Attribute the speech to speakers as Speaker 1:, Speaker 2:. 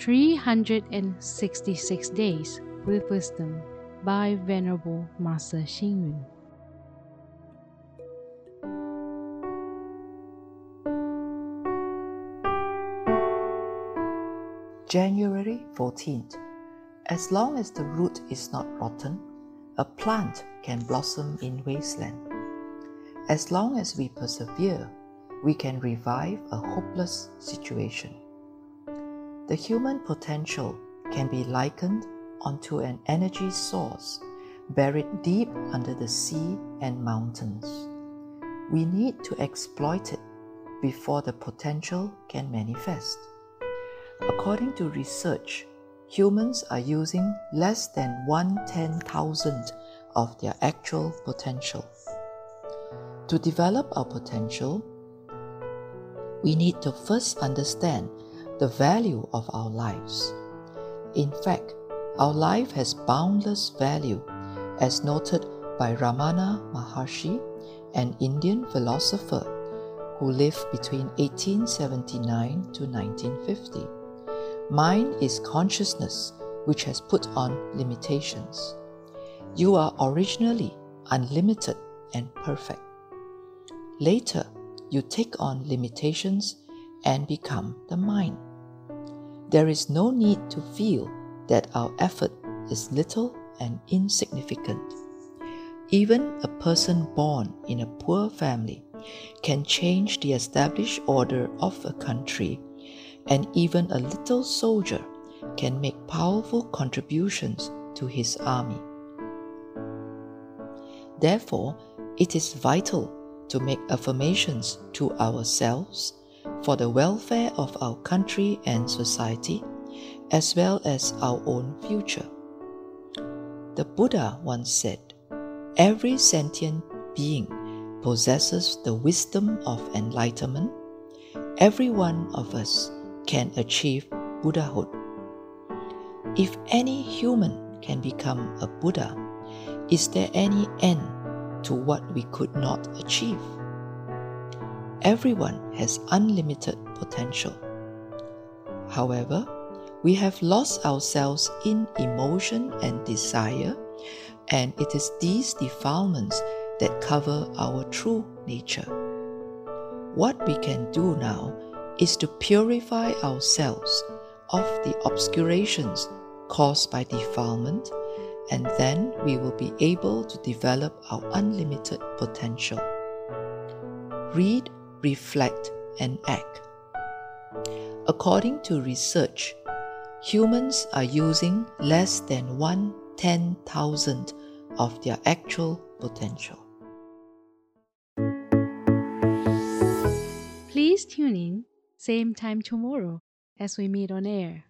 Speaker 1: 366 Days with Wisdom by Venerable Master Xing Yun.
Speaker 2: January 14th. As long as the root is not rotten, a plant can blossom in wasteland. As long as we persevere, we can revive a hopeless situation. The human potential can be likened onto an energy source buried deep under the sea and mountains. We need to exploit it before the potential can manifest. According to research, humans are using less than one ten thousandth of their actual potential. To develop our potential, we need to first understand the value of our lives. In fact, our life has boundless value, as noted by Ramana Maharshi, an Indian philosopher who lived between 1879 to 1950. Mind is consciousness which has put on limitations. You are originally unlimited and perfect. Later, you take on limitations and become the mind. There is no need to feel that our effort is little and insignificant. Even a person born in a poor family can change the established order of a country and even a little soldier can make powerful contributions to his army. Therefore, it is vital to make affirmations to ourselves for the welfare of our country and society, as well as our own future. The Buddha once said, Every sentient being possesses the wisdom of enlightenment. Every one of us can achieve Buddhahood. If any human can become a Buddha, is there any end to what we could not achieve? Everyone has unlimited potential. However, we have lost ourselves in emotion and desire, and it is these defilements that cover our true nature. What we can do now is to purify ourselves of the obscurations caused by defilement, and then we will be able to develop our unlimited potential. Read, reflect, and act. According to research, humans are using less than one ten thousandth of their actual potential.
Speaker 1: Please tune in same time tomorrow as we meet on air.